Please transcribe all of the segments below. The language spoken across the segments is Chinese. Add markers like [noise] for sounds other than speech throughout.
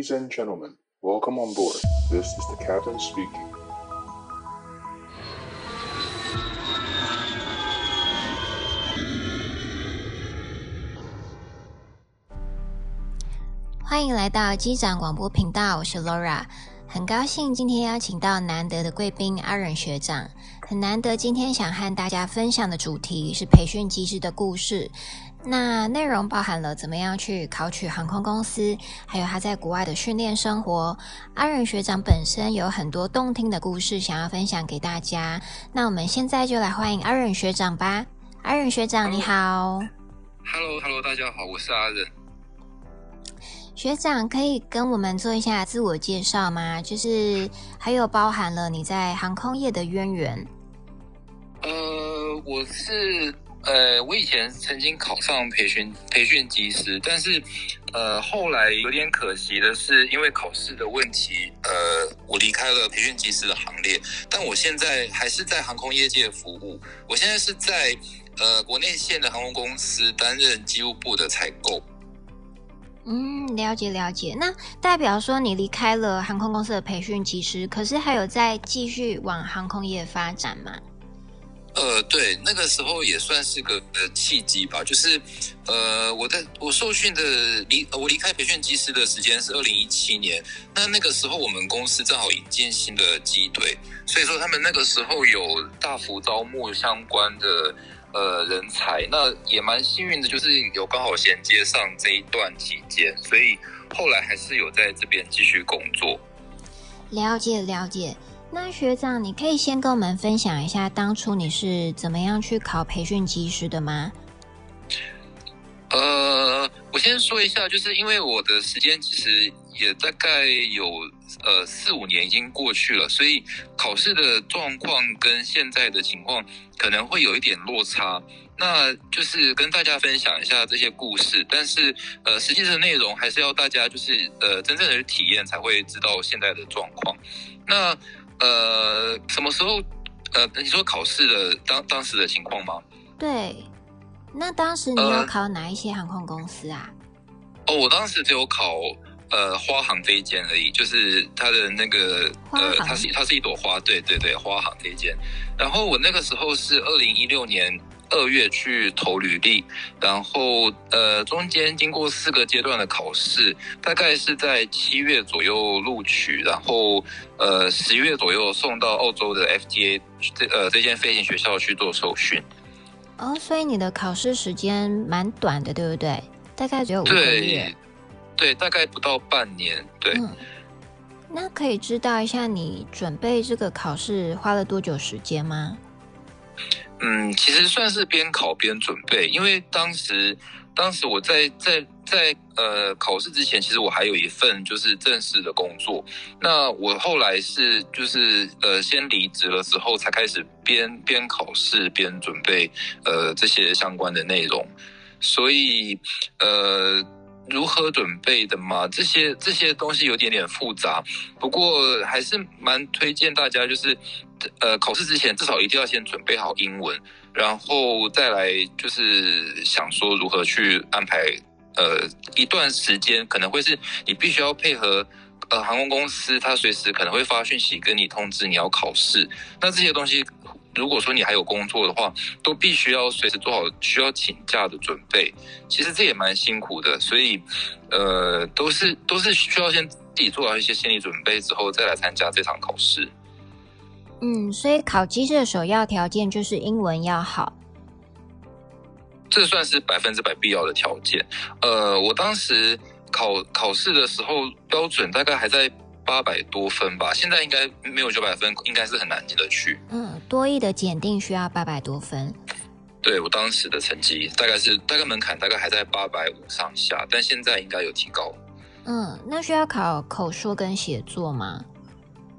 Ladies and gentlemen, welcome on board. This is the captain speaking. 欢迎来到机长广播频道，我是 Laura，很高兴今天邀请到难得的贵宾阿忍学长。很难得今天想和大家分享的主题是培训机师的故事。那内容包含了怎么样去考取航空公司，还有他在国外的训练生活。阿忍学长本身有很多动听的故事想要分享给大家。那我们现在就来欢迎阿忍学长吧。阿忍学长你好。Hello，Hello，hello, 大家好，我是阿忍。学长可以跟我们做一下自我介绍吗？就是还有包含了你在航空业的渊源。呃，我是。呃，我以前曾经考上培训培训机师，但是，呃，后来有点可惜的是，因为考试的问题，呃，我离开了培训机师的行列。但我现在还是在航空业界服务。我现在是在呃国内线的航空公司担任机务部的采购。嗯，了解了解。那代表说你离开了航空公司的培训机师，可是还有在继续往航空业发展吗？呃，对，那个时候也算是个呃契机吧，就是，呃，我在我受训的离我离开培训机师的时间是二零一七年，那那个时候我们公司正好引进新的机队，所以说他们那个时候有大幅招募相关的呃人才，那也蛮幸运的，就是有刚好衔接上这一段期间，所以后来还是有在这边继续工作。了解了解。那学长，你可以先跟我们分享一下当初你是怎么样去考培训机师的吗？呃，我先说一下，就是因为我的时间其实也大概有呃四五年已经过去了，所以考试的状况跟现在的情况可能会有一点落差。那就是跟大家分享一下这些故事，但是呃，实际的内容还是要大家就是呃真正的去体验才会知道现在的状况。那呃，什么时候？呃，你说考试的当当时的情况吗？对，那当时你有考哪一些航空公司啊？呃、哦，我当时只有考呃花航这一间而已，就是它的那个呃，它是它是一朵花，对对对，花航这一间。然后我那个时候是二零一六年。二月去投履历，然后呃中间经过四个阶段的考试，大概是在七月左右录取，然后呃十月左右送到澳洲的 FTA 这呃这间飞行学校去做受训。哦，所以你的考试时间蛮短的，对不对？大概只有五个月。对，对，大概不到半年。对。嗯，那可以知道一下你准备这个考试花了多久时间吗？嗯，其实算是边考边准备，因为当时，当时我在在在呃考试之前，其实我还有一份就是正式的工作。那我后来是就是呃先离职了之后，才开始边边考试边准备呃这些相关的内容。所以呃。如何准备的嘛？这些这些东西有点点复杂，不过还是蛮推荐大家，就是呃考试之前至少一定要先准备好英文，然后再来就是想说如何去安排呃一段时间，可能会是你必须要配合呃航空公司，他随时可能会发讯息跟你通知你要考试，那这些东西。如果说你还有工作的话，都必须要随时做好需要请假的准备。其实这也蛮辛苦的，所以，呃，都是都是需要先自己做好一些心理准备之后，再来参加这场考试。嗯，所以考机师的首要条件就是英文要好，这算是百分之百必要的条件。呃，我当时考考试的时候标准大概还在。八百多分吧，现在应该没有九百分，应该是很难进得去。嗯，多益的检定需要八百多分。对，我当时的成绩大概是大概门槛大概还在八百五上下，但现在应该有提高。嗯，那需要考口说跟写作吗？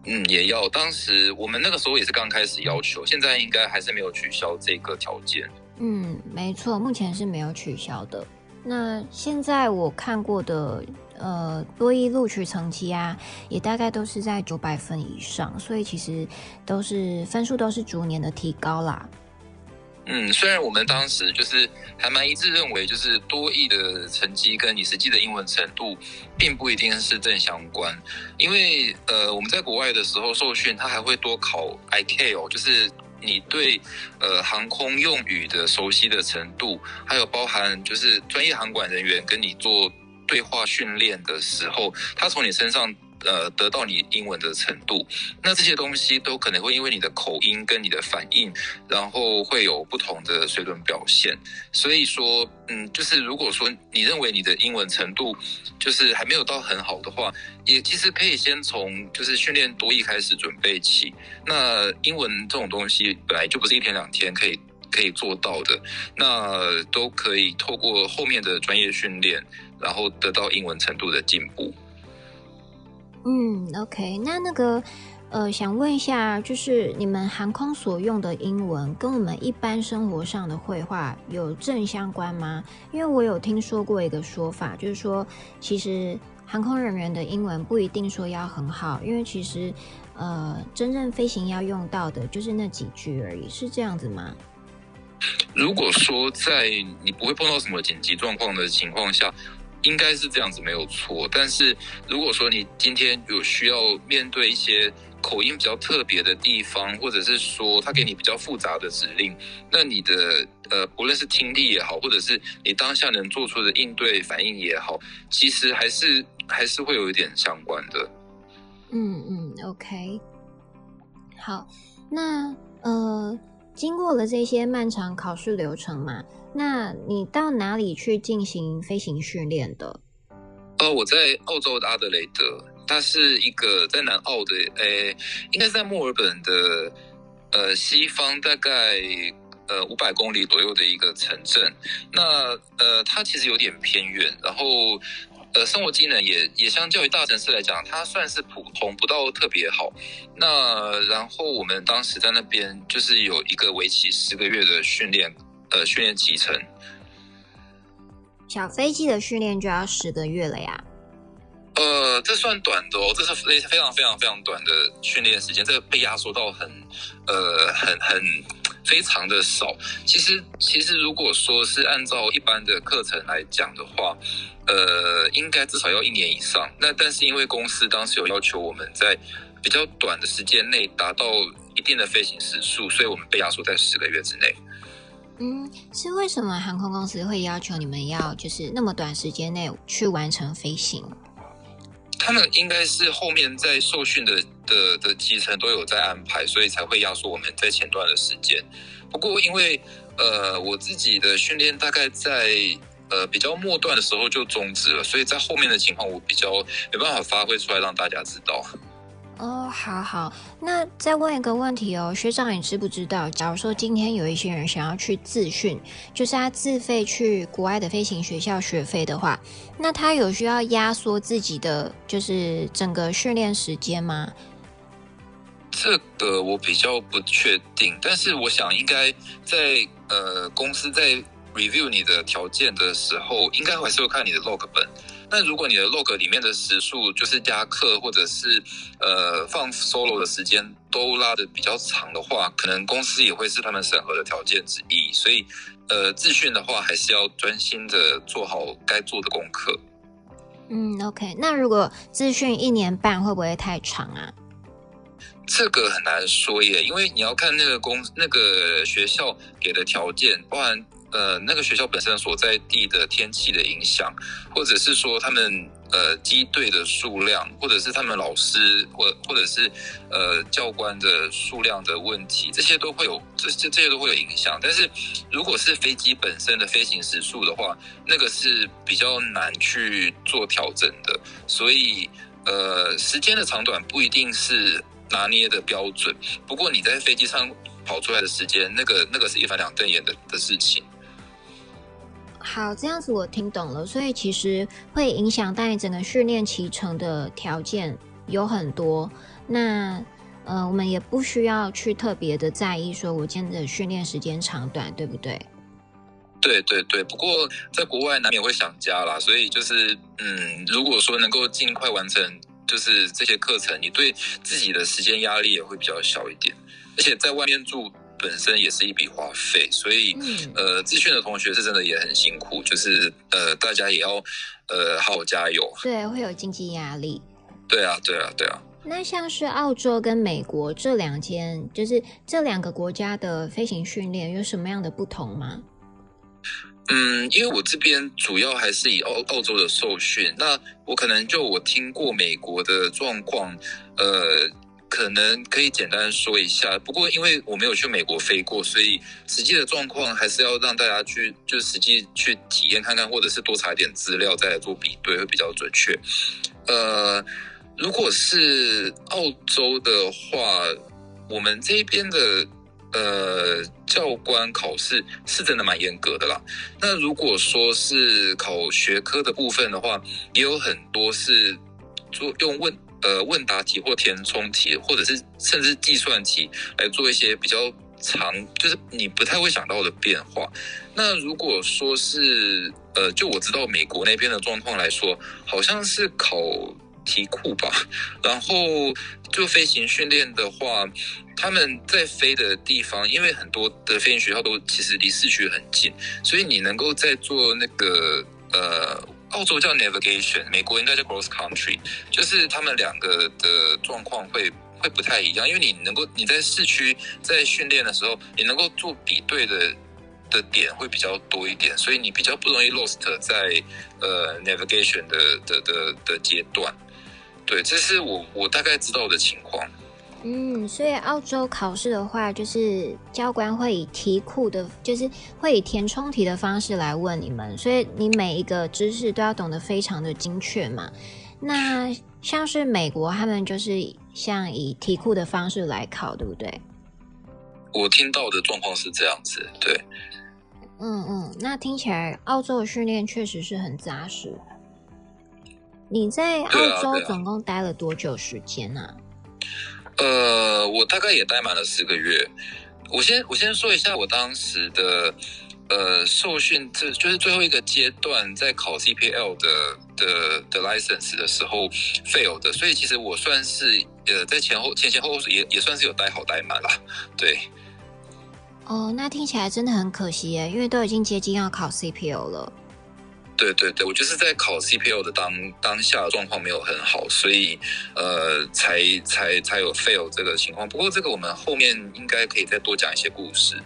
嗯，也要。当时我们那个时候也是刚开始要求，现在应该还是没有取消这个条件。嗯，没错，目前是没有取消的。那现在我看过的。呃，多一录取成绩啊，也大概都是在九百分以上，所以其实都是分数都是逐年的提高啦。嗯，虽然我们当时就是还蛮一致认为，就是多译的成绩跟你实际的英文程度，并不一定是正相关。因为呃，我们在国外的时候受训，他还会多考 ICAO，就是你对呃航空用语的熟悉的程度，还有包含就是专业航管人员跟你做对话训练的时候，他从你身上。呃，得到你英文的程度，那这些东西都可能会因为你的口音跟你的反应，然后会有不同的水准表现。所以说，嗯，就是如果说你认为你的英文程度就是还没有到很好的话，也其实可以先从就是训练多一开始准备起。那英文这种东西本来就不是一天两天可以可以做到的，那都可以透过后面的专业训练，然后得到英文程度的进步。嗯，OK，那那个，呃，想问一下，就是你们航空所用的英文跟我们一般生活上的会话有正相关吗？因为我有听说过一个说法，就是说，其实航空人员的英文不一定说要很好，因为其实，呃，真正飞行要用到的就是那几句而已，是这样子吗？如果说在你不会碰到什么紧急状况的情况下。应该是这样子没有错，但是如果说你今天有需要面对一些口音比较特别的地方，或者是说他给你比较复杂的指令，那你的呃，不论是听力也好，或者是你当下能做出的应对反应也好，其实还是还是会有一点相关的。嗯嗯，OK，好，那呃，经过了这些漫长考试流程嘛。那你到哪里去进行飞行训练的？呃，我在澳洲的阿德雷德，它是一个在南澳的，诶、应该是在墨尔本的呃西方大概呃五百公里左右的一个城镇。那呃，它其实有点偏远，然后呃，生活机能也也相较于大城市来讲，它算是普通，不到特别好。那然后我们当时在那边就是有一个为期十个月的训练。呃，训练期程，小飞机的训练就要十个月了呀。呃，这算短的哦，这是非非常非常非常短的训练时间，这个被压缩到很呃很很非常的少。其实其实如果说是按照一般的课程来讲的话，呃，应该至少要一年以上。那但是因为公司当时有要求我们在比较短的时间内达到一定的飞行时速，所以我们被压缩在十个月之内。嗯，是为什么航空公司会要求你们要就是那么短时间内去完成飞行？他们应该是后面在受训的的的基层都有在安排，所以才会压缩我们在前段的时间。不过因为呃我自己的训练大概在呃比较末段的时候就终止了，所以在后面的情况我比较没办法发挥出来让大家知道。哦，好好，那再问一个问题哦，学长，你知不知道，假如说今天有一些人想要去自训，就是他自费去国外的飞行学校学费的话，那他有需要压缩自己的就是整个训练时间吗？这个我比较不确定，但是我想应该在呃公司在 review 你的条件的时候，应该还是会看你的 log 本。那如果你的 log 里面的时数就是加课或者是呃放 solo 的时间都拉的比较长的话，可能公司也会是他们审核的条件之一。所以呃自训的话，还是要专心的做好该做的功课。嗯，OK。那如果自训一年半会不会太长啊？这个很难说耶，因为你要看那个公那个学校给的条件，包含。呃，那个学校本身所在地的天气的影响，或者是说他们呃机队的数量，或者是他们老师或或者是呃教官的数量的问题，这些都会有这这这些都会有影响。但是如果是飞机本身的飞行时数的话，那个是比较难去做调整的。所以呃，时间的长短不一定是拿捏的标准。不过你在飞机上跑出来的时间，那个那个是一翻两瞪眼的的事情。好，这样子我听懂了。所以其实会影响到你整个训练骑程的条件有很多。那呃，我们也不需要去特别的在意，说我今天的训练时间长短，对不对？对对对。不过在国外难免会想家啦，所以就是嗯，如果说能够尽快完成，就是这些课程，你对自己的时间压力也会比较小一点。而且在外面住。本身也是一笔花费，所以、嗯、呃，资讯的同学是真的也很辛苦，就是呃，大家也要呃好好加油。对，会有经济压力。对啊，对啊，对啊。那像是澳洲跟美国这两间，就是这两个国家的飞行训练有什么样的不同吗？嗯，因为我这边主要还是以澳澳洲的受训，那我可能就我听过美国的状况，呃，可能可以简单说一下。不过因为我没有去美国飞过，所以实际的状况还是要让大家去，就实际去体验看看，或者是多查一点资料再来做比对，会比较准确。呃，如果是澳洲的话，我们这边的。呃，教官考试是真的蛮严格的啦。那如果说是考学科的部分的话，也有很多是做用问呃问答题或填充题，或者是甚至计算题来做一些比较长，就是你不太会想到的变化。那如果说是呃，就我知道美国那边的状况来说，好像是考题库吧。然后就飞行训练的话。他们在飞的地方，因为很多的飞行学校都其实离市区很近，所以你能够在做那个呃，澳洲叫 navigation，美国应该叫 cross country，就是他们两个的状况会会不太一样，因为你能够你在市区在训练的时候，你能够做比对的的点会比较多一点，所以你比较不容易 lost 在呃 navigation 的的的的阶段。对，这是我我大概知道的情况。嗯，所以澳洲考试的话，就是教官会以题库的，就是会以填充题的方式来问你们，所以你每一个知识都要懂得非常的精确嘛。那像是美国，他们就是像以题库的方式来考，对不对？我听到的状况是这样子，对。嗯嗯，那听起来澳洲的训练确实是很扎实。你在澳洲总共待了多久时间呢？呃，我大概也待满了四个月。我先我先说一下我当时的呃受训，这就是最后一个阶段，在考 CPL 的的的 license 的时候 fail 的，所以其实我算是呃在前后前前后后也也算是有待好待满了，对。哦，那听起来真的很可惜耶，因为都已经接近要考 CPL 了。对对对，我就是在考 CPO 的当当下状况没有很好，所以呃才才才有 fail 这个情况。不过这个我们后面应该可以再多讲一些故事。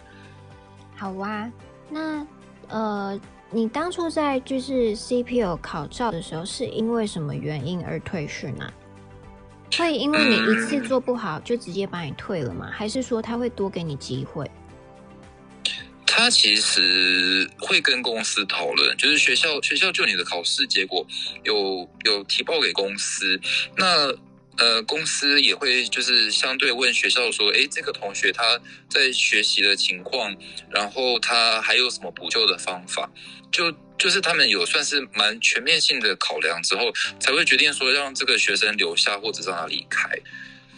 好啊，那呃你当初在就是 CPO 考照的时候，是因为什么原因而退训啊？会因为你一次做不好就直接把你退了吗？还是说他会多给你机会？他其实会跟公司讨论，就是学校学校就你的考试结果有有提报给公司，那呃公司也会就是相对问学校说，诶，这个同学他在学习的情况，然后他还有什么补救的方法，就就是他们有算是蛮全面性的考量之后，才会决定说让这个学生留下或者让他离开。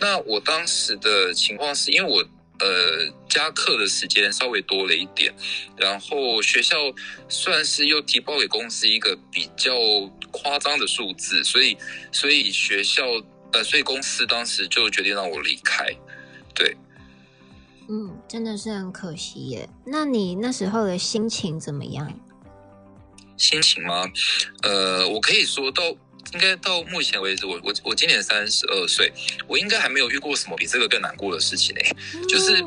那我当时的情况是因为我。呃，加课的时间稍微多了一点，然后学校算是又提报给公司一个比较夸张的数字，所以所以学校呃，所以公司当时就决定让我离开。对，嗯，真的是很可惜耶。那你那时候的心情怎么样？心情吗？呃，我可以说到。应该到目前为止，我我我今年三十二岁，我应该还没有遇过什么比这个更难过的事情呢。就是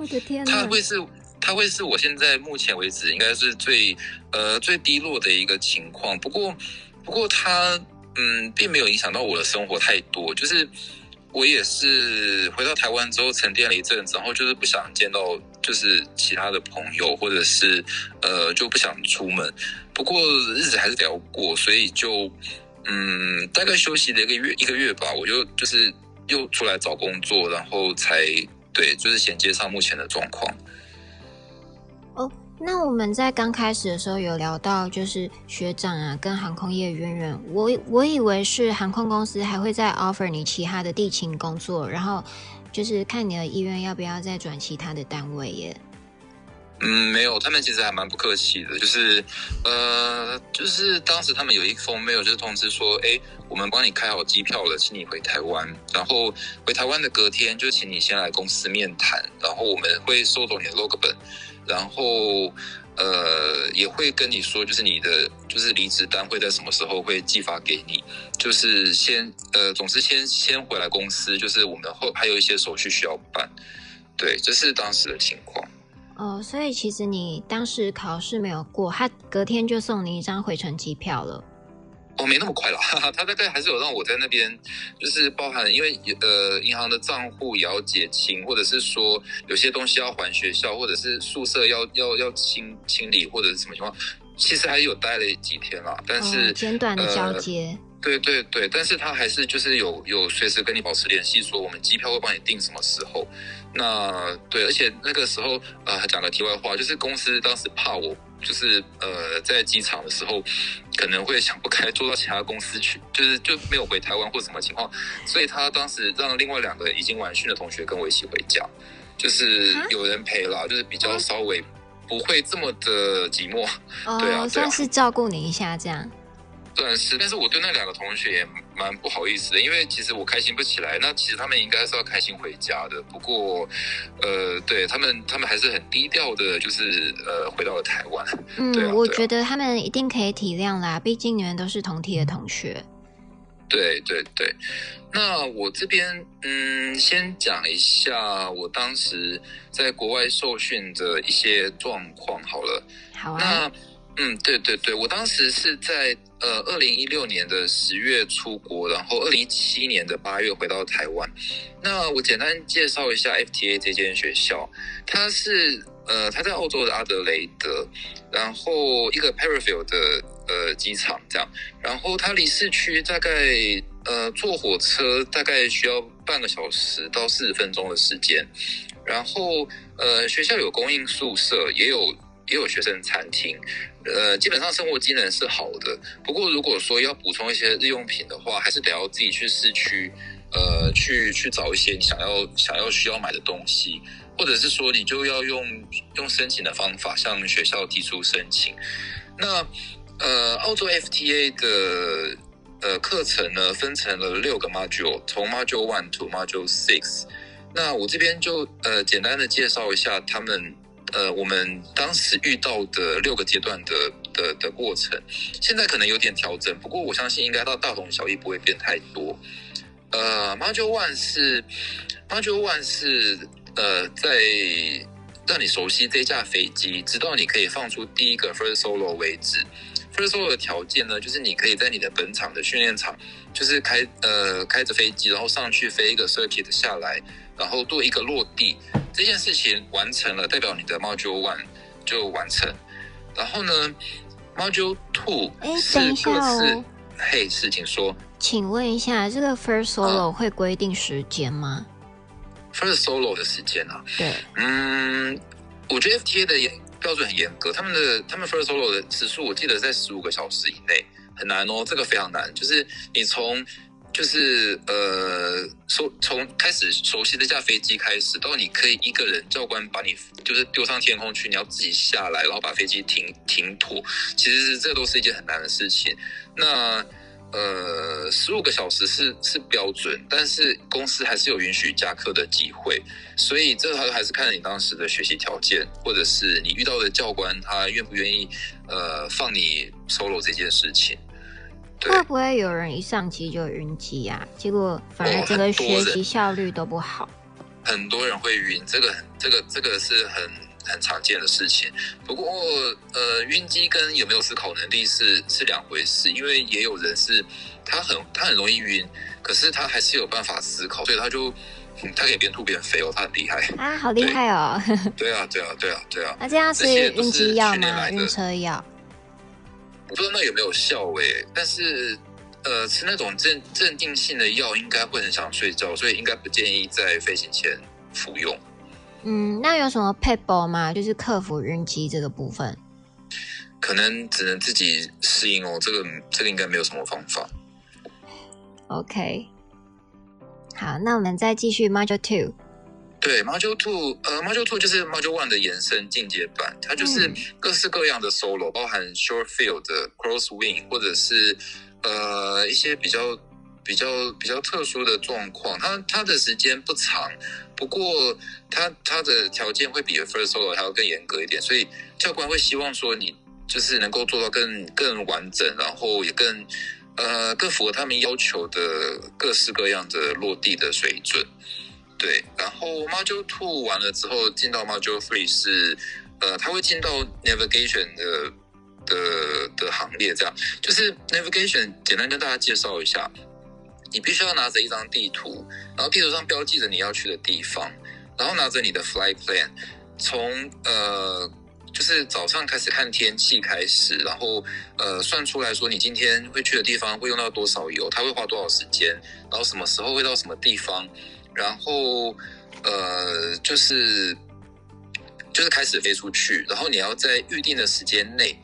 他会是他会是我现在目前为止应该是最呃最低落的一个情况。不过不过他嗯并没有影响到我的生活太多。就是我也是回到台湾之后沉淀了一阵子，然后就是不想见到就是其他的朋友，或者是呃就不想出门。不过日子还是得要过，所以就。嗯，大概休息了一个月一个月吧，我就就是又出来找工作，然后才对，就是衔接上目前的状况。哦，那我们在刚开始的时候有聊到，就是学长啊跟航空业渊源，我我以为是航空公司还会再 offer 你其他的地勤工作，然后就是看你的意愿要不要再转其他的单位耶。嗯，没有，他们其实还蛮不客气的，就是，呃，就是当时他们有一封 mail 就是通知说，哎，我们帮你开好机票了，请你回台湾，然后回台湾的隔天就请你先来公司面谈，然后我们会收走你的 log 本，然后，呃，也会跟你说，就是你的就是离职单会在什么时候会寄发给你，就是先，呃，总之先先回来公司，就是我们后还有一些手续需要办，对，这是当时的情况。哦，所以其实你当时考试没有过，他隔天就送你一张回程机票了。哦，没那么快了，哈哈，他大概还是有让我在那边，就是包含因为呃银行的账户也要结清，或者是说有些东西要还学校，或者是宿舍要要要清清理，或者是什么情况，其实还有待了几天啦，但是、哦、简短的交接。呃对对对，但是他还是就是有有随时跟你保持联系，说我们机票会帮你订什么时候。那对，而且那个时候呃，讲个题外话，就是公司当时怕我就是呃在机场的时候可能会想不开，坐到其他公司去，就是就没有回台湾或什么情况，所以他当时让另外两个已经完训的同学跟我一起回家，就是有人陪啦，就是比较稍微不会这么的寂寞。哦，对啊，算是照顾你一下这样。算是，但是我对那两个同学也蛮不好意思的，因为其实我开心不起来。那其实他们应该是要开心回家的，不过，呃，对他们，他们还是很低调的，就是呃，回到了台湾。嗯，我觉得他们一定可以体谅啦，毕竟你们都是同体的同学。对对对，那我这边嗯，先讲一下我当时在国外受训的一些状况好了。好啊。那嗯，对对对，我当时是在。呃，二零一六年的十月出国，然后二零一七年的八月回到台湾。那我简单介绍一下 FTA 这间学校，它是呃，它在澳洲的阿德雷德，然后一个 Parafield 的呃机场这样，然后它离市区大概呃坐火车大概需要半个小时到四十分钟的时间，然后呃学校有供应宿舍，也有也有学生餐厅。呃，基本上生活机能是好的，不过如果说要补充一些日用品的话，还是得要自己去市区，呃，去去找一些你想要想要需要买的东西，或者是说你就要用用申请的方法向学校提出申请。那呃，澳洲 FTA 的呃课程呢，分成了六个 module，从 module one to module six。那我这边就呃简单的介绍一下他们。呃，我们当时遇到的六个阶段的的的过程，现在可能有点调整，不过我相信应该到大同小异，不会变太多。呃，Module One 是 Module One 是呃，在让你熟悉这架飞机，直到你可以放出第一个 First Solo 为止。First Solo 的条件呢，就是你可以在你的本场的训练场，就是开呃开着飞机，然后上去飞一个 circuit 下来。然后做一个落地这件事情完成了，代表你的 Module One 就完成。然后呢，Module Two 是各自，哦、嘿，事情说，请问一下，这个 First Solo 会规定时间吗？First Solo 的时间啊？对，嗯，我觉得 FTA 的严标准很严格，他们的他们 First Solo 的时数我记得在十五个小时以内，很难哦，这个非常难，就是你从。就是呃，熟从开始熟悉这架飞机开始，到你可以一个人教官把你就是丢上天空去，你要自己下来，然后把飞机停停妥，其实这都是一件很难的事情。那呃，十五个小时是是标准，但是公司还是有允许加课的机会，所以这还还是看你当时的学习条件，或者是你遇到的教官他愿不愿意呃放你 solo 这件事情。会不会有人一上机就晕机啊？结果反而整个学习效率都不好。哦、很，很多人会晕，这个这个这个是很很常见的事情。不过呃，晕机跟有没有思考能力是是两回事，因为也有人是他很他很容易晕，可是他还是有办法思考，所以他就、嗯、他可以边吐边飞哦，他很厉害啊，好厉害哦！对啊，对啊，对啊，对啊。[laughs] 那这样是晕机药吗？晕车药？我不知道那有没有效诶、欸，但是，呃，吃那种镇镇定性的药应该会很想睡觉，所以应该不建议在飞行前服用。嗯，那有什么撇步吗？就是克服晕机这个部分，可能只能自己适应哦。这个这个应该没有什么方法。OK，好，那我们再继续 Module Two。对，Module Two，呃，Module Two 就是 Module One 的延伸进阶版，它就是各式各样的 solo，包含 short field 的 cross wing，或者是呃一些比较比较比较特殊的状况。它它的时间不长，不过它它的条件会比 first solo 还要更严格一点，所以教官会希望说你就是能够做到更更完整，然后也更呃更符合他们要求的各式各样的落地的水准。对，然后 Module Two 完了之后，进到 Module Three 是，呃，他会进到 Navigation 的的的行列，这样就是 Navigation。简单跟大家介绍一下，你必须要拿着一张地图，然后地图上标记着你要去的地方，然后拿着你的 Flight Plan，从呃就是早上开始看天气开始，然后呃算出来说你今天会去的地方会用到多少油，它会花多少时间，然后什么时候会到什么地方。然后，呃，就是就是开始飞出去，然后你要在预定的时间内，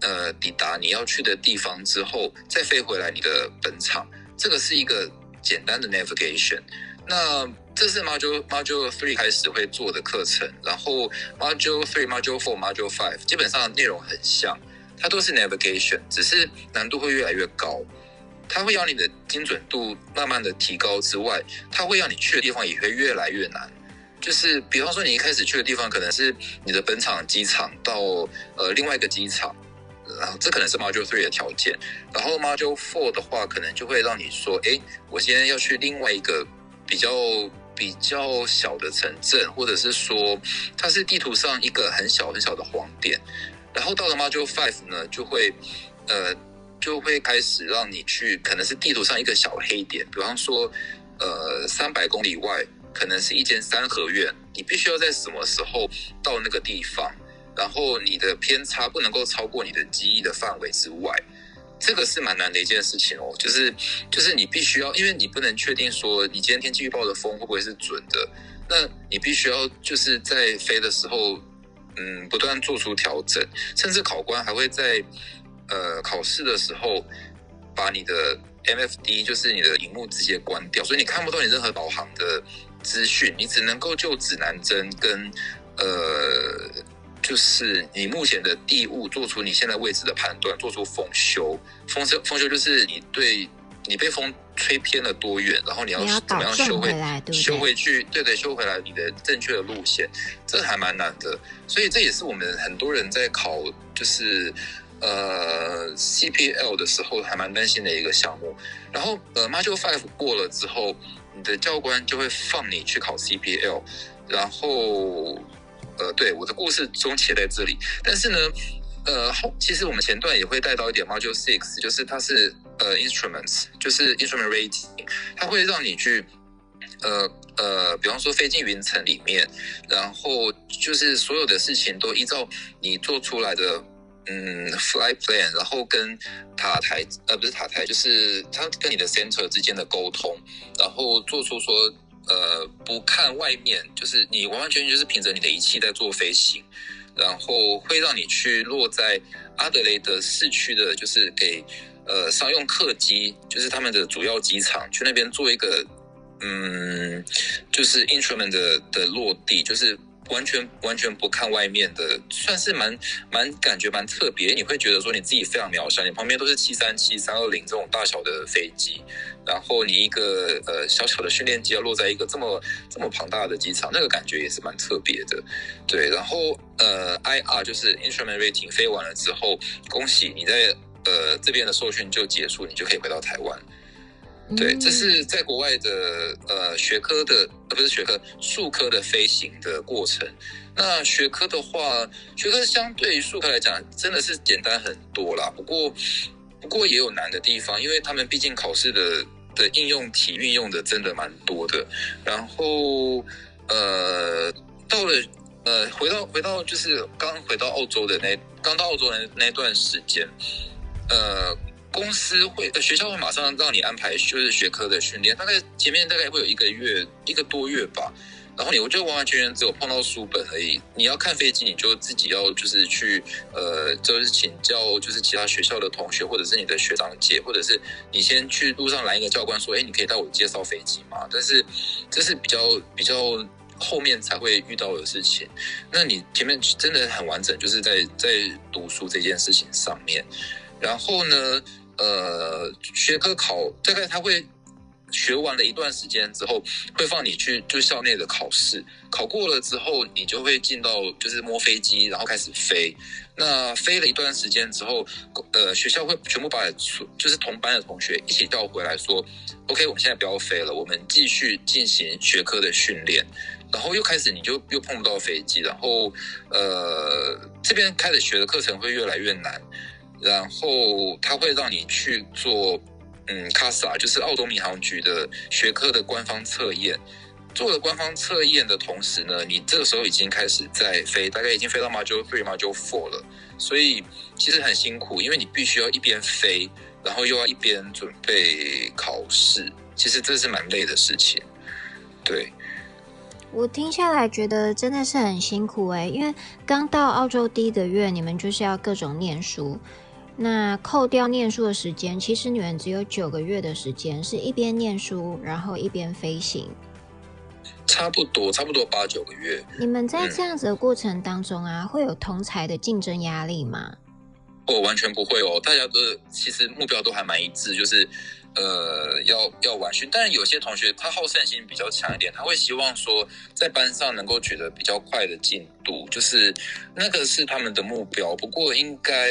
呃，抵达你要去的地方之后，再飞回来你的本场。这个是一个简单的 navigation。那这是 module module three 开始会做的课程，然后 module three、module four、module five 基本上内容很像，它都是 navigation，只是难度会越来越高。它会让你的精准度慢慢的提高之外，它会让你去的地方也会越来越难。就是比方说，你一开始去的地方可能是你的本场机场到呃另外一个机场，然后这可能是 Module Three 的条件。然后 Module Four 的话，可能就会让你说，哎，我现在要去另外一个比较比较小的城镇，或者是说它是地图上一个很小很小的黄点。然后到了 Module Five 呢，就会呃。就会开始让你去，可能是地图上一个小黑点，比方说，呃，三百公里外可能是一间三合院，你必须要在什么时候到那个地方，然后你的偏差不能够超过你的记忆的范围之外，这个是蛮难的一件事情哦。就是就是你必须要，因为你不能确定说你今天天气预报的风会不会是准的，那你必须要就是在飞的时候，嗯，不断做出调整，甚至考官还会在。呃，考试的时候，把你的 MFD 就是你的荧幕直接关掉，所以你看不到你任何导航的资讯，你只能够就指南针跟呃，就是你目前的地物做出你现在位置的判断，做出风修。风修风修就是你对你被风吹偏了多远，然后你要怎么样修回来，对对修回去，对对，修回来你的正确的路线，这还蛮难的。所以这也是我们很多人在考，就是。呃，CPL 的时候还蛮担心的一个项目，然后呃，Module Five 过了之后，你的教官就会放你去考 CPL，然后呃，对，我的故事终结在这里，但是呢，呃，后其实我们前段也会带到一点 Module Six，就是它是呃 Instruments，就是 Instrument Rating，它会让你去呃呃，比方说飞进云层里面，然后就是所有的事情都依照你做出来的。嗯，flight plan，然后跟塔台，呃，不是塔台，就是他跟你的 center 之间的沟通，然后做出说，呃，不看外面，就是你完完全全就是凭着你的仪器在做飞行，然后会让你去落在阿德雷德市区的，就是给呃商用客机，就是他们的主要机场，去那边做一个，嗯，就是 instrument 的的落地，就是。完全完全不看外面的，算是蛮蛮感觉蛮特别。你会觉得说你自己非常渺小，你旁边都是七三七、三二零这种大小的飞机，然后你一个呃小小的训练机要落在一个这么这么庞大的机场，那个感觉也是蛮特别的。对，然后呃，IR 就是 Instrument Rating 飞完了之后，恭喜你在呃这边的受训就结束，你就可以回到台湾。对，这是在国外的呃学科的，呃不是学科，术科的飞行的过程。那学科的话，学科相对于术科来讲，真的是简单很多啦。不过，不过也有难的地方，因为他们毕竟考试的的应用题运用的真的蛮多的。然后，呃，到了呃，回到回到就是刚回到澳洲的那刚到澳洲的那那段时间，呃。公司会呃学校会马上让你安排就是学科的训练，大概前面大概会有一个月一个多月吧，然后你我就完完全全只有碰到书本而已。你要看飞机，你就自己要就是去呃就是请教就是其他学校的同学或者是你的学长姐，或者是你先去路上拦一个教官说，哎，你可以带我介绍飞机吗？但是这是比较比较后面才会遇到的事情。那你前面真的很完整，就是在在读书这件事情上面。然后呢，呃，学科考大概他会。学完了一段时间之后，会放你去就校内的考试，考过了之后，你就会进到就是摸飞机，然后开始飞。那飞了一段时间之后，呃，学校会全部把就是同班的同学一起调回来说，OK，我们现在不要飞了，我们继续进行学科的训练。然后又开始你就又碰不到飞机，然后呃这边开始学的课程会越来越难，然后他会让你去做。嗯，CASA 就是澳洲民航局的学科的官方测验。做了官方测验的同时呢，你这个时候已经开始在飞，大概已经飞到 Module Three、Module Four 了。所以其实很辛苦，因为你必须要一边飞，然后又要一边准备考试。其实这是蛮累的事情。对，我听下来觉得真的是很辛苦诶，因为刚到澳洲第一个月，你们就是要各种念书。那扣掉念书的时间，其实你们只有九个月的时间，是一边念书，然后一边飞行。差不多，差不多八九个月。你们在这样子的过程当中啊，嗯、会有同才的竞争压力吗？我完全不会哦，大家都其实目标都还蛮一致，就是。呃，要要完训，但是有些同学他好胜心比较强一点，他会希望说在班上能够取得比较快的进度，就是那个是他们的目标。不过，应该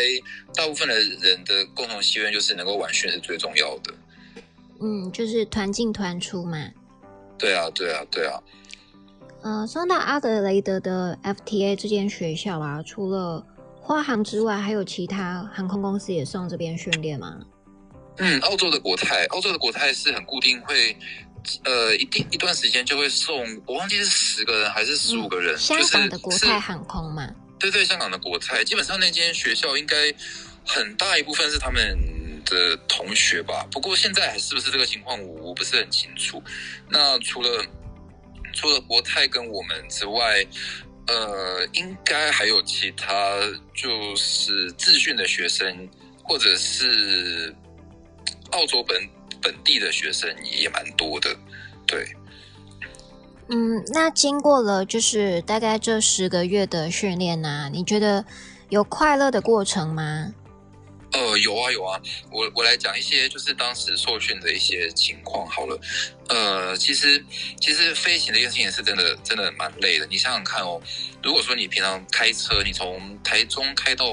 大部分的人的共同心愿就是能够完训是最重要的。嗯，就是团进团出嘛。对啊，对啊，对啊。呃，说到阿德雷德的 FTA 这间学校啊，除了花航之外，还有其他航空公司也送这边训练吗？嗯，澳洲的国泰，澳洲的国泰是很固定会，呃，一定一段时间就会送，我忘记是十个人还是十五个人，嗯，香港的国泰航空嘛。对对，香港的国泰，基本上那间学校应该很大一部分是他们的同学吧。不过现在还是不是这个情况，我我不是很清楚。那除了除了国泰跟我们之外，呃，应该还有其他就是自训的学生，或者是。澳洲本本地的学生也蛮多的，对。嗯，那经过了就是大概这十个月的训练呢，你觉得有快乐的过程吗？呃，有啊有啊，我我来讲一些就是当时受训的一些情况好了。呃，其实其实飞行的一件事情是真的真的蛮累的。你想想看哦，如果说你平常开车，你从台中开到。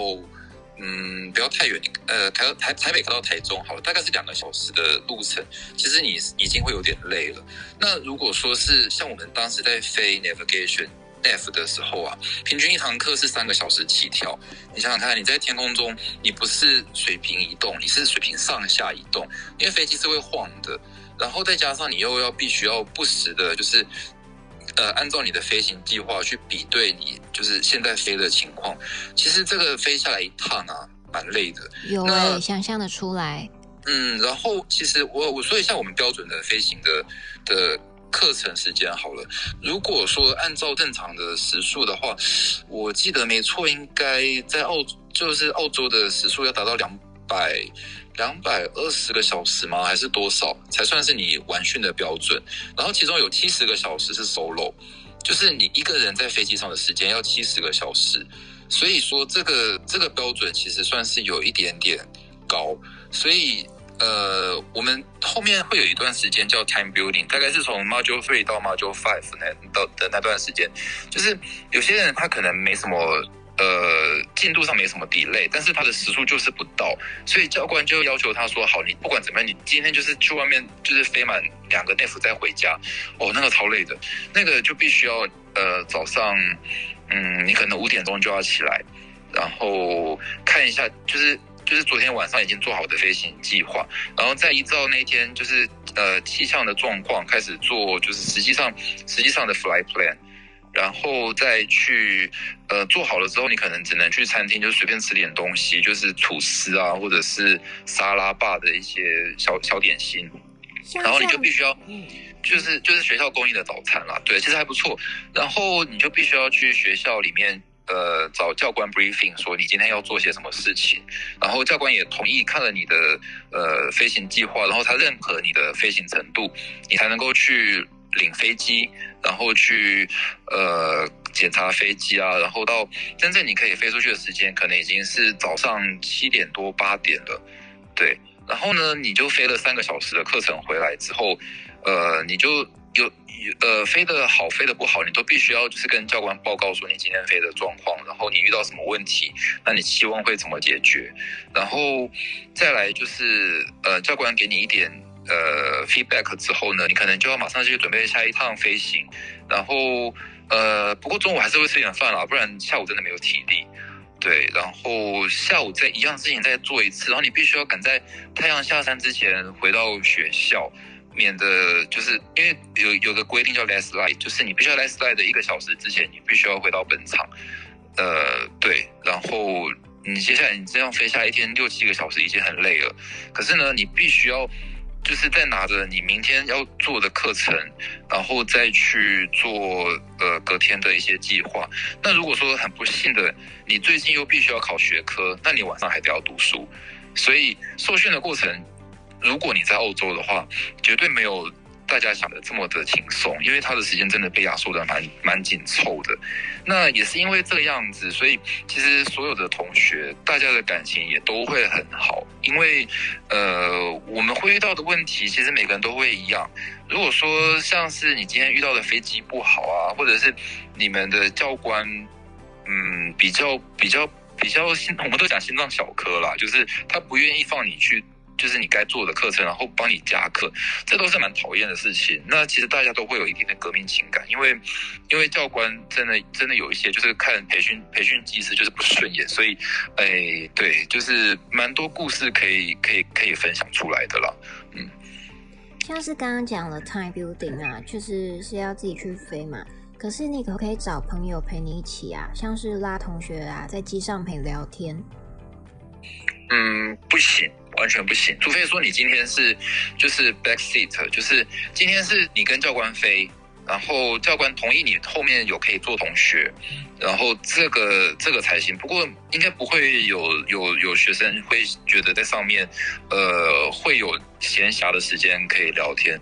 嗯，不要太远，呃，台台台北开到台中好了，大概是两个小时的路程。其实你已经会有点累了。那如果说是像我们当时在飞 navigation nav 的时候啊，平均一堂课是三个小时起跳。你想想看，你在天空中，你不是水平移动，你是水平上下移动，因为飞机是会晃的。然后再加上你又要必须要不时的，就是。呃，按照你的飞行计划去比对你就是现在飞的情况，其实这个飞下来一趟啊，蛮累的。有哎、欸，想象的出来。嗯，然后其实我我说一下我们标准的飞行的的课程时间好了。如果说按照正常的时速的话，我记得没错，应该在澳就是澳洲的时速要达到两百。两百二十个小时吗？还是多少才算是你完训的标准？然后其中有七十个小时是 solo，就是你一个人在飞机上的时间要七十个小时。所以说这个这个标准其实算是有一点点高。所以呃，我们后面会有一段时间叫 time building，大概是从 module three 到 module five 那到的那段时间，就是有些人他可能没什么。呃，进度上没什么 delay，但是他的时速就是不到，所以教官就要求他说：“好，你不管怎么样，你今天就是去外面就是飞满两个 nav 再回家。”哦，那个超累的，那个就必须要呃早上，嗯，你可能五点钟就要起来，然后看一下就是就是昨天晚上已经做好的飞行计划，然后再依照那天就是呃气象的状况开始做，就是实际上实际上的 fly plan。然后再去，呃，做好了之后，你可能只能去餐厅，就随便吃点东西，就是吐司啊，或者是沙拉吧的一些小小点心。然后你就必须要，就是就是学校供应的早餐啦，对，其实还不错。然后你就必须要去学校里面，呃，找教官 briefing，说你今天要做些什么事情。然后教官也同意看了你的呃飞行计划，然后他认可你的飞行程度，你才能够去。领飞机，然后去呃检查飞机啊，然后到真正你可以飞出去的时间，可能已经是早上七点多八点了，对。然后呢，你就飞了三个小时的课程回来之后，呃，你就有呃飞得好，飞得不好，你都必须要就是跟教官报告说你今天飞的状况，然后你遇到什么问题，那你期望会怎么解决？然后再来就是呃教官给你一点呃 feedback 之后呢，你可能就要马上去准备下一趟飞行，然后呃不过中午还是会吃点饭啦，不然下午真的没有体力。对，然后下午再一样事情再做一次，然后你必须要赶在太阳下山之前回到学校，免得就是因为有有个规定叫 last light，就是你必须要 last light 的一个小时之前，你必须要回到本场。呃，对，然后你接下来你这样飞下一天六七个小时已经很累了，可是呢，你必须要。就是在拿着你明天要做的课程，然后再去做呃隔天的一些计划。那如果说很不幸的，你最近又必须要考学科，那你晚上还得要读书。所以受训的过程，如果你在澳洲的话，绝对没有。大家想的这么的轻松，因为他的时间真的被压缩的蛮蛮紧凑的。那也是因为这个样子，所以其实所有的同学，大家的感情也都会很好。因为呃，我们会遇到的问题，其实每个人都会一样。如果说像是你今天遇到的飞机不好啊，或者是你们的教官，嗯，比较比较比较心，我们都讲心脏小科啦，就是他不愿意放你去。就是你该做的课程，然后帮你加课，这都是蛮讨厌的事情。那其实大家都会有一定的革命情感，因为因为教官真的真的有一些就是看培训培训技师就是不顺眼，所以哎对，就是蛮多故事可以可以可以分享出来的啦。嗯，像是刚刚讲了 time building 啊，就是是要自己去飞嘛。可是你可不可以找朋友陪你一起啊？像是拉同学啊，在机上陪聊天。嗯，不行。完全不行，除非说你今天是就是 back seat，就是今天是你跟教官飞，然后教官同意你后面有可以坐同学，然后这个这个才行。不过应该不会有有有学生会觉得在上面，呃，会有闲暇的时间可以聊天，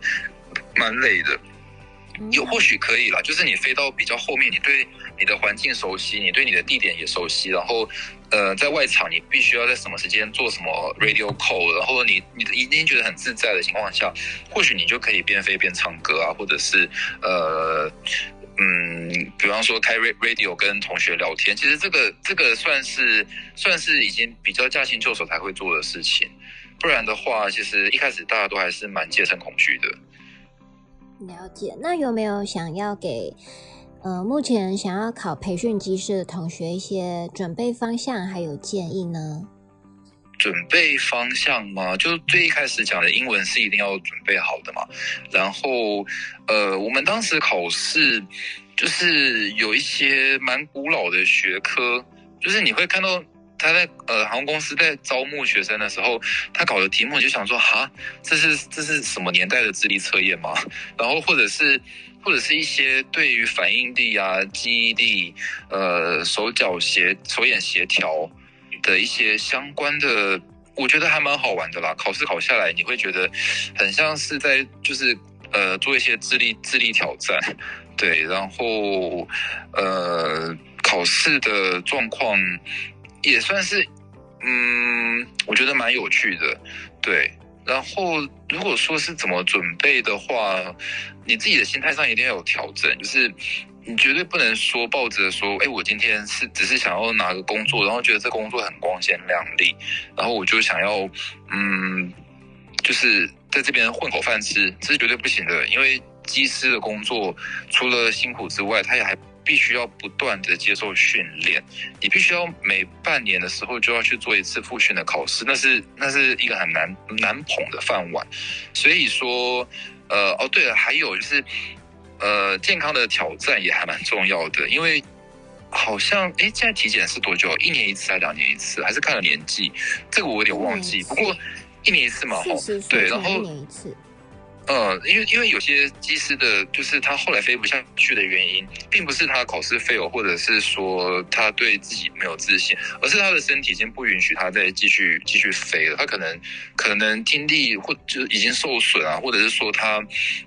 蛮累的。有或许可以啦，就是你飞到比较后面，你对你的环境熟悉，你对你的地点也熟悉，然后，呃，在外场你必须要在什么时间做什么 radio call，然后你你已经觉得很自在的情况下，或许你就可以边飞边唱歌啊，或者是呃，嗯，比方说开 radio 跟同学聊天，其实这个这个算是算是已经比较驾轻就熟才会做的事情，不然的话，其实一开始大家都还是蛮戒慎恐惧的。了解，那有没有想要给呃目前想要考培训机师的同学一些准备方向还有建议呢？准备方向吗？就最一开始讲的英文是一定要准备好的嘛。然后呃，我们当时考试就是有一些蛮古老的学科，就是你会看到。他在呃航空公司在招募学生的时候，他搞的题目就想说哈，这是这是什么年代的智力测验吗？[laughs] 然后或者是或者是一些对于反应力啊、记忆力、呃手脚协手眼协调的一些相关的，我觉得还蛮好玩的啦。考试考下来，你会觉得很像是在就是呃做一些智力智力挑战，对，然后呃考试的状况。也算是，嗯，我觉得蛮有趣的，对。然后如果说是怎么准备的话，你自己的心态上一定要有调整，就是你绝对不能说抱着说，哎，我今天是只是想要拿个工作，然后觉得这工作很光鲜亮丽，然后我就想要，嗯，就是在这边混口饭吃，这是绝对不行的。因为机师的工作除了辛苦之外，他也还。必须要不断的接受训练，你必须要每半年的时候就要去做一次复训的考试，那是那是一个很难难捧的饭碗。所以说，呃，哦，对了，还有就是，呃，健康的挑战也还蛮重要的，因为好像，哎，现在体检是多久？一年一次还是两年一次？还是看了年纪？这个我有点忘记。不过一年一次嘛，哈，对，然后。嗯，因为因为有些机师的，就是他后来飞不下去的原因，并不是他考试 fail，或者是说他对自己没有自信，而是他的身体已经不允许他再继续继续飞了。他可能可能听力或就已经受损啊，或者是说他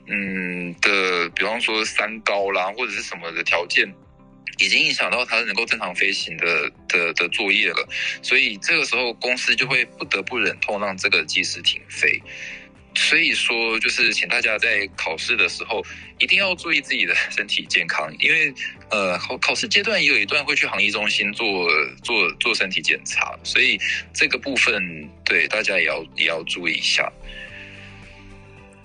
嗯的，比方说三高啦，或者是什么的条件，已经影响到他能够正常飞行的的的作业了。所以这个时候公司就会不得不忍痛让这个机师停飞。所以说，就是请大家在考试的时候一定要注意自己的身体健康，因为呃，考考试阶段也有一段会去航医中心做做做身体检查，所以这个部分对大家也要也要注意一下。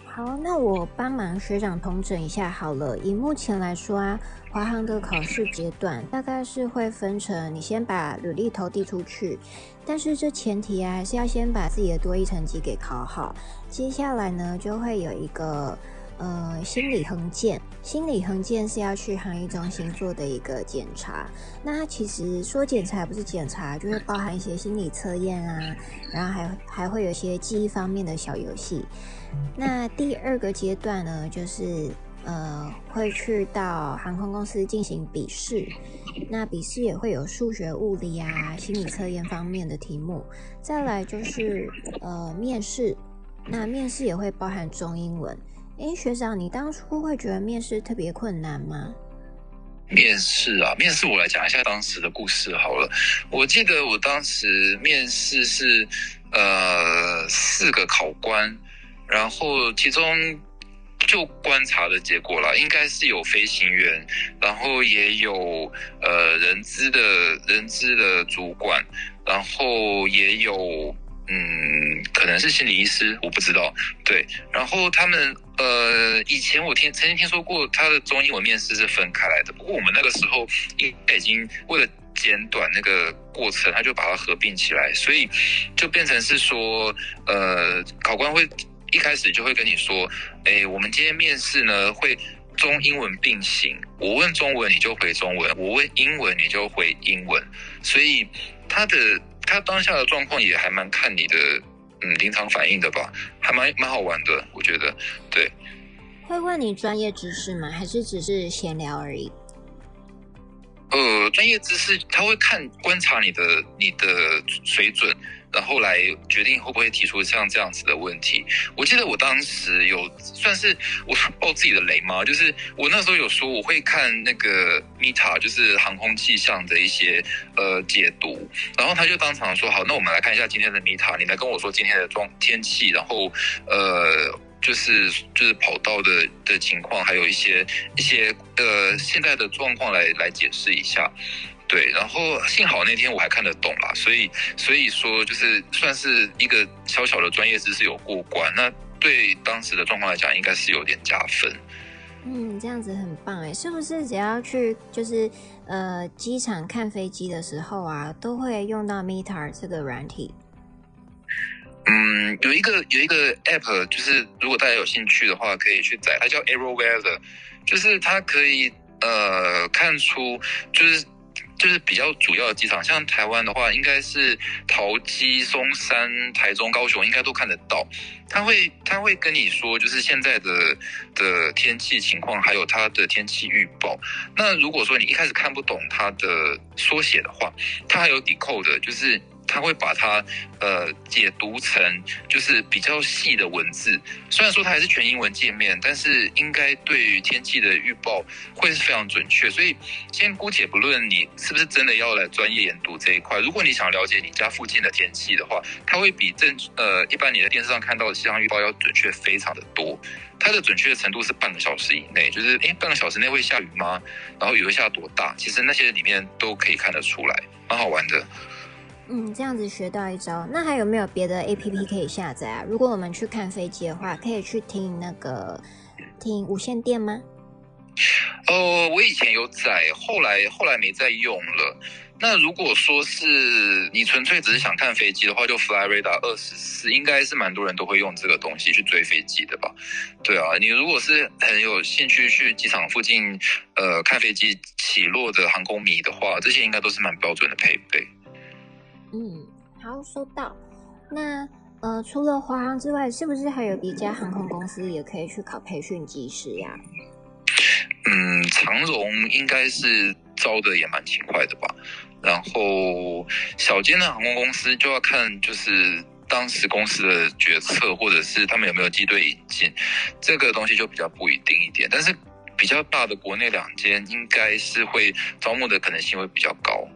好，那我帮忙学长统整一下好了。以目前来说啊，华航的考试阶段大概是会分成，你先把履历投递出去，但是这前提啊，还是要先把自己的多益成绩给考好。接下来呢，就会有一个呃心理衡鉴，心理衡鉴是要去航医中心做的一个检查。那它其实说检查不是检查，就会包含一些心理测验啊，然后还还会有一些记忆方面的小游戏。那第二个阶段呢，就是呃会去到航空公司进行笔试，那笔试也会有数学、物理啊、心理测验方面的题目。再来就是呃面试，那面试也会包含中英文。诶，学长，你当初会觉得面试特别困难吗？面试啊，面试我来讲一下当时的故事好了。我记得我当时面试是呃四个考官。然后其中就观察的结果啦，应该是有飞行员，然后也有呃人资的人资的主管，然后也有嗯可能是心理医师，我不知道。对，然后他们呃以前我听曾经听说过他的中英文面试是分开来的，不过我们那个时候应该已经为了简短那个过程，他就把它合并起来，所以就变成是说呃考官会。一开始就会跟你说，诶，我们今天面试呢会中英文并行，我问中文你就回中文，我问英文你就回英文，所以他的他当下的状况也还蛮看你的嗯临场反应的吧，还蛮蛮好玩的，我觉得，对。会问你专业知识吗？还是只是闲聊而已？呃，专业知识他会看观察你的你的水准。然后来决定会不会提出像这样子的问题。我记得我当时有算是我 [laughs] 爆自己的雷吗？就是我那时候有说我会看那个 META，就是航空气象的一些呃解读。然后他就当场说：“好，那我们来看一下今天的 META，你来跟我说今天的状天气，然后呃就是就是跑道的的情况，还有一些一些呃现在的状况来来解释一下。”对，然后幸好那天我还看得懂啦，所以所以说就是算是一个小小的专业知识有过关，那对当时的状况来讲，应该是有点加分。嗯，这样子很棒哎，是不是只要去就是呃机场看飞机的时候啊，都会用到 Meter 这个软体？嗯，有一个有一个 app，就是如果大家有兴趣的话，可以去载，它叫 AeroWeather，就是它可以呃看出就是。就是比较主要的机场，像台湾的话，应该是桃机、松山、台中、高雄，应该都看得到。他会他会跟你说，就是现在的的天气情况，还有它的天气预报。那如果说你一开始看不懂它的缩写的话，它还有抵扣的就是。他会把它呃解读成就是比较细的文字，虽然说它还是全英文界面，但是应该对于天气的预报会是非常准确。所以先姑且不论你是不是真的要来专业研读这一块，如果你想了解你家附近的天气的话，它会比正呃一般你在电视上看到的气象预报要准确非常的多。它的准确的程度是半个小时以内，就是诶半个小时内会下雨吗？然后雨会下多大？其实那些里面都可以看得出来，蛮好玩的。嗯，这样子学到一招。那还有没有别的 APP 可以下载啊？如果我们去看飞机的话，可以去听那个听无线电吗？呃，我以前有载，后来后来没再用了。那如果说是你纯粹只是想看飞机的话，就 Flyradar 二十四，应该是蛮多人都会用这个东西去追飞机的吧？对啊，你如果是很有兴趣去机场附近呃看飞机起落的航空迷的话，这些应该都是蛮标准的配备。嗯，好，收到。那呃，除了华航之外，是不是还有一家航空公司也可以去考培训机师呀？嗯，长荣应该是招的也蛮勤快的吧。然后小间的航空公司就要看就是当时公司的决策，或者是他们有没有机队引进，这个东西就比较不一定一点。但是比较大的国内两间应该是会招募的可能性会比较高。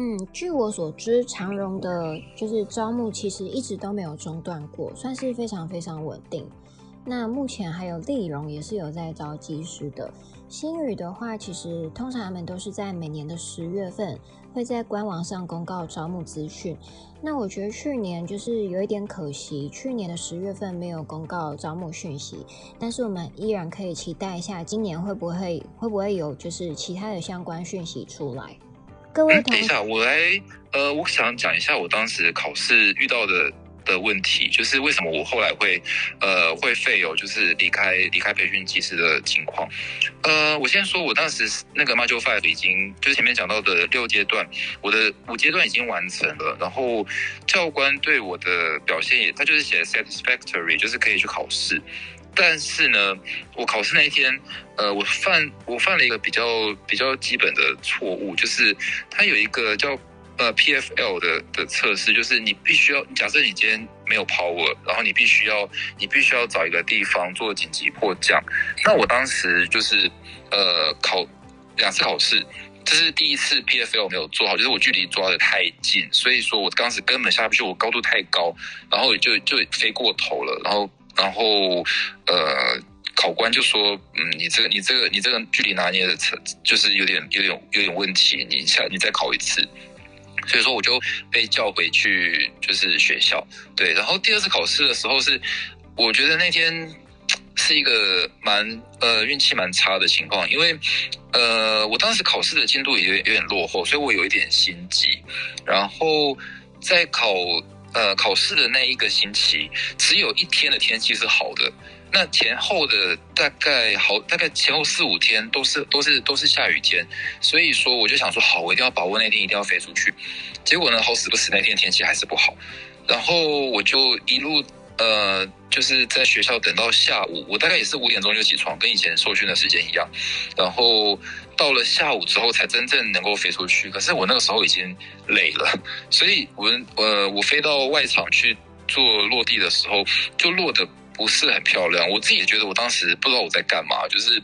嗯，据我所知，长荣的就是招募其实一直都没有中断过，算是非常非常稳定。那目前还有丽荣也是有在招机师的。新宇的话，其实通常他们都是在每年的十月份会在官网上公告招募资讯。那我觉得去年就是有一点可惜，去年的十月份没有公告招募讯息。但是我们依然可以期待一下，今年会不会会不会有就是其他的相关讯息出来。各位同学，等一下，我来，呃，我想讲一下我当时考试遇到的的问题，就是为什么我后来会，呃，会废哦就是离开离开培训机师的情况。呃，我先说，我当时那个 Module Five 已经就是前面讲到的六阶段，我的五阶段已经完成了，然后教官对我的表现也，他就是写 satisfactory，就是可以去考试。但是呢，我考试那一天，呃，我犯我犯了一个比较比较基本的错误，就是它有一个叫呃 PFL 的的测试，就是你必须要假设你今天没有 power，然后你必须要你必须要找一个地方做紧急迫降。那我当时就是呃考两次考试，这是第一次 PFL 没有做好，就是我距离抓的太近，所以说我当时根本下不去，我高度太高，然后就就飞过头了，然后。然后，呃，考官就说：“嗯，你这个、你这个、你这个距离拿捏的，就是有点、有点、有点问题。你下，你再考一次。”所以说，我就被叫回去，就是学校。对，然后第二次考试的时候是，我觉得那天是一个蛮呃运气蛮差的情况，因为呃，我当时考试的进度也有点有点落后，所以我有一点心急。然后在考。呃，考试的那一个星期，只有一天的天气是好的，那前后的大概好，大概前后四五天都是都是都是下雨天，所以说我就想说，好，我一定要把握那天，一定要飞出去。结果呢，好死不死那天天气还是不好，然后我就一路。呃，就是在学校等到下午，我大概也是五点钟就起床，跟以前受训的时间一样。然后到了下午之后，才真正能够飞出去。可是我那个时候已经累了，所以我呃，我飞到外场去做落地的时候，就落得不是很漂亮。我自己也觉得，我当时不知道我在干嘛，就是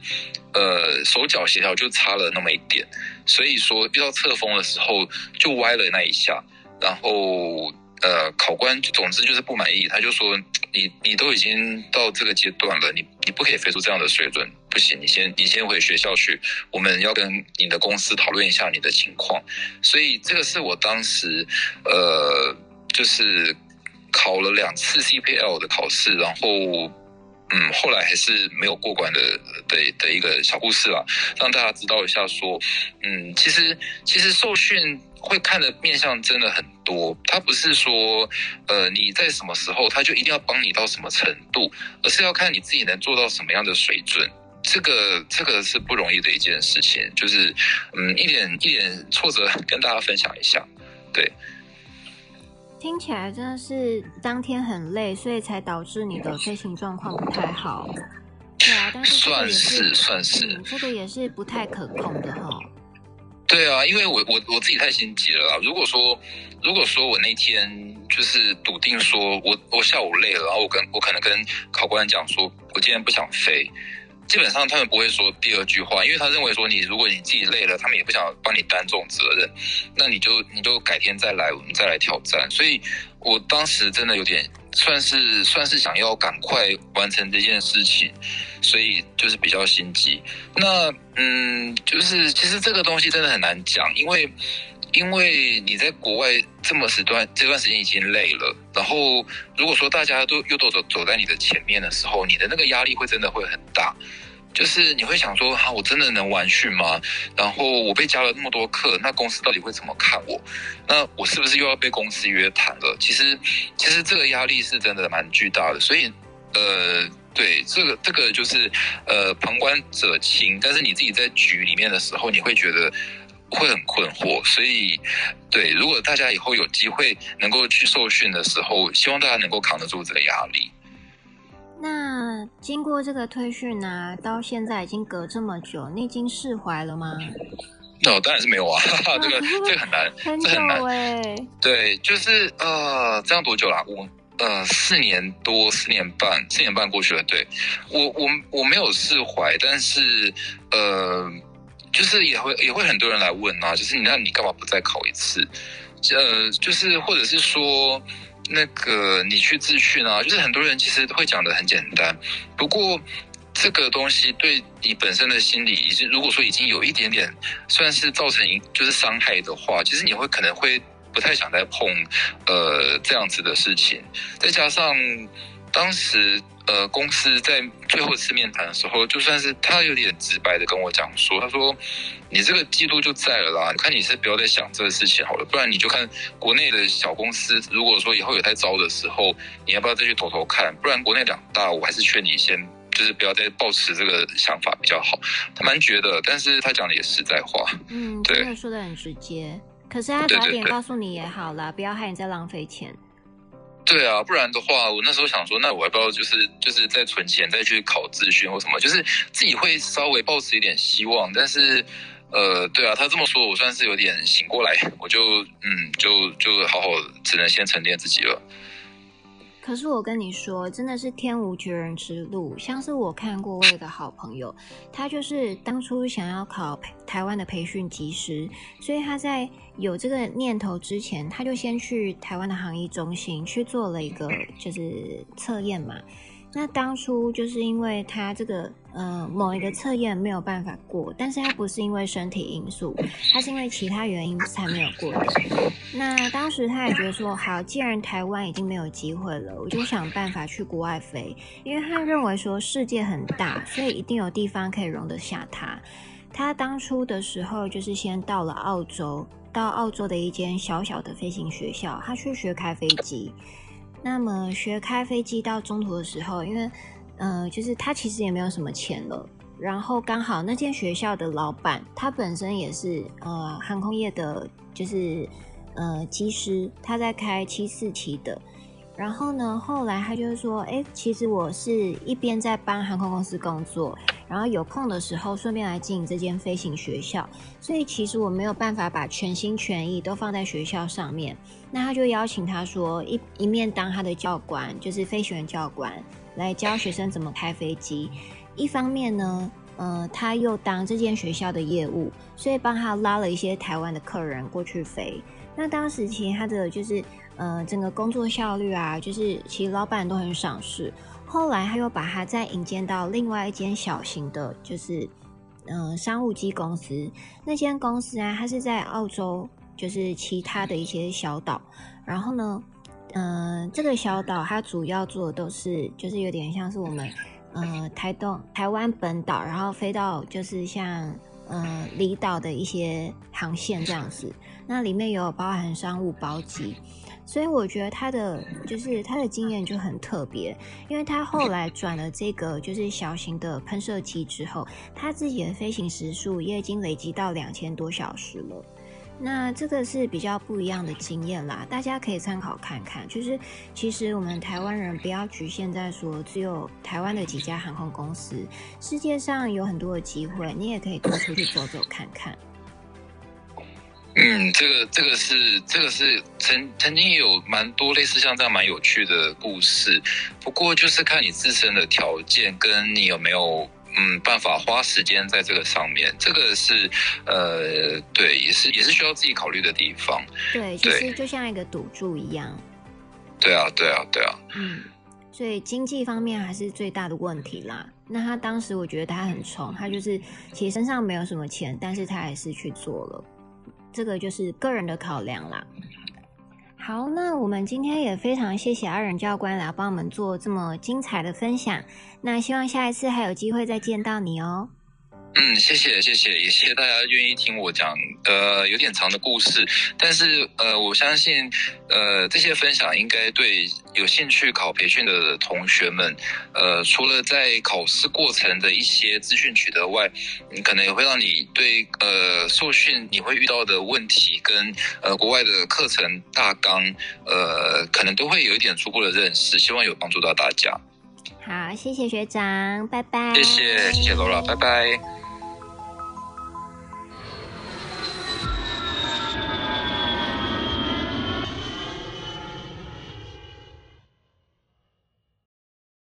呃，手脚协调就差了那么一点。所以说遇到侧风的时候就歪了那一下，然后。呃，考官就总之就是不满意，他就说你你都已经到这个阶段了，你你不可以飞出这样的水准，不行，你先你先回学校去，我们要跟你的公司讨论一下你的情况。所以这个是我当时呃，就是考了两次 CPL 的考试，然后嗯，后来还是没有过关的的的一个小故事啦，让大家知道一下说，嗯，其实其实受训。会看的面向真的很多，他不是说，呃，你在什么时候他就一定要帮你到什么程度，而是要看你自己能做到什么样的水准。这个这个是不容易的一件事情，就是，嗯，一点一点挫折跟大家分享一下。对，听起来真的是当天很累，所以才导致你的飞行状况不太好。对啊，但是算是算是，嗯，这个也是不太可控的哈。对啊，因为我我我自己太心急了啦。如果说如果说我那天就是笃定说我我下午累了，然后我跟我可能跟考官讲说，我今天不想飞，基本上他们不会说第二句话，因为他认为说你如果你自己累了，他们也不想帮你担这种责任，那你就你就改天再来，我们再来挑战。所以我当时真的有点算是算是想要赶快完成这件事情。所以就是比较心急，那嗯，就是其实这个东西真的很难讲，因为因为你在国外这么时段这段时间已经累了，然后如果说大家都又都走走在你的前面的时候，你的那个压力会真的会很大，就是你会想说，哈，我真的能完训吗？然后我被加了那么多课，那公司到底会怎么看我？那我是不是又要被公司约谈了？其实其实这个压力是真的蛮巨大的，所以呃。对，这个这个就是，呃，旁观者清，但是你自己在局里面的时候，你会觉得，会很困惑。所以，对，如果大家以后有机会能够去受训的时候，希望大家能够扛得住这个压力。那经过这个退训呢、啊，到现在已经隔这么久，你已经释怀了吗？那我、当然是没有啊，[laughs] 这个 [laughs] 这个很难，很这很难哎。对，就是呃，这样多久啦、啊？我呃四年多，四年半，四年半过去了。对，我我我没有释怀，但是呃，就是也会也会很多人来问啊，就是你那你干嘛不再考一次？呃，就是或者是说。那个你去自训啊，就是很多人其实会讲的很简单，不过这个东西对你本身的心理，已经如果说已经有一点点算是造成就是伤害的话，其实你会可能会不太想再碰呃这样子的事情，再加上当时。呃，公司在最后一次面谈的时候，就算是他有点直白的跟我讲说，他说：“你这个记录就在了啦，你看你是不要再想这个事情好了，不然你就看国内的小公司，如果说以后有在招的时候，你要不要再去投投看？不然国内两大，我还是劝你先就是不要再抱持这个想法比较好。”他蛮觉得，但是他讲的也实在话，嗯，对，真的说的很直接。可是他早点告诉你也好啦，不要害你再浪费钱。对啊，不然的话，我那时候想说，那我要不要就是就是再存钱，再去考自训或什么，就是自己会稍微抱持一点希望。但是，呃，对啊，他这么说，我算是有点醒过来，[laughs] 我就嗯，就就好好只能先沉淀自己了。可是我跟你说，真的是天无绝人之路。像是我看过我有个好朋友，他就是当初想要考台湾的培训技师，所以他在有这个念头之前，他就先去台湾的航医中心去做了一个 [clears throat] 就是测验嘛。那当初就是因为他这个呃某一个测验没有办法过，但是他不是因为身体因素，他是因为其他原因才没有过的。那当时他也觉得说，好，既然台湾已经没有机会了，我就想办法去国外飞，因为他认为说世界很大，所以一定有地方可以容得下他。他当初的时候就是先到了澳洲，到澳洲的一间小小的飞行学校，他去学开飞机。那么学开飞机到中途的时候，因为，呃，就是他其实也没有什么钱了，然后刚好那间学校的老板他本身也是呃航空业的，就是呃机师，他在开七四七的。然后呢，后来他就是说，哎，其实我是一边在帮航空公司工作，然后有空的时候顺便来经营这间飞行学校，所以其实我没有办法把全心全意都放在学校上面。那他就邀请他说，一一面当他的教官，就是飞行员教官，来教学生怎么开飞机；一方面呢，呃，他又当这间学校的业务，所以帮他拉了一些台湾的客人过去飞。那当时其实他的就是。呃，整个工作效率啊，就是其实老板都很赏识。后来他又把他再引荐到另外一间小型的，就是嗯、商务机公司。那间公司啊，它是在澳洲，就是其他的一些小岛。然后呢，嗯、呃，这个小岛它主要做的都是，就是有点像是我们呃台东、台湾本岛，然后飞到就是像呃离岛的一些航线这样子。那里面有包含商务包机。所以我觉得他的就是他的经验就很特别，因为他后来转了这个就是小型的喷射机之后，他自己的飞行时数也已经累积到两千多小时了。那这个是比较不一样的经验啦，大家可以参考看看。就是其实我们台湾人不要局限在说只有台湾的几家航空公司，世界上有很多的机会，你也可以多出去走走看看。嗯，这个这个是这个是曾曾经有蛮多类似像这样蛮有趣的故事，不过就是看你自身的条件跟你有没有嗯办法花时间在这个上面，这个是呃对，也是也是需要自己考虑的地方。对，其实就像一个赌注一样。对啊，对啊，对啊。嗯，所以经济方面还是最大的问题啦。那他当时我觉得他很冲，他就是其实身上没有什么钱，但是他还是去做了。这个就是个人的考量啦。好，那我们今天也非常谢谢阿仁教官来帮我们做这么精彩的分享。那希望下一次还有机会再见到你哦。嗯，谢谢谢谢，也谢谢大家愿意听我讲呃有点长的故事，但是呃我相信呃这些分享应该对有兴趣考培训的同学们，呃除了在考试过程的一些资讯取得外，你可能也会让你对呃受训你会遇到的问题跟呃国外的课程大纲呃可能都会有一点初步的认识，希望有帮助到大家。好，谢谢学长，拜拜。谢谢谢谢 Laura，拜拜。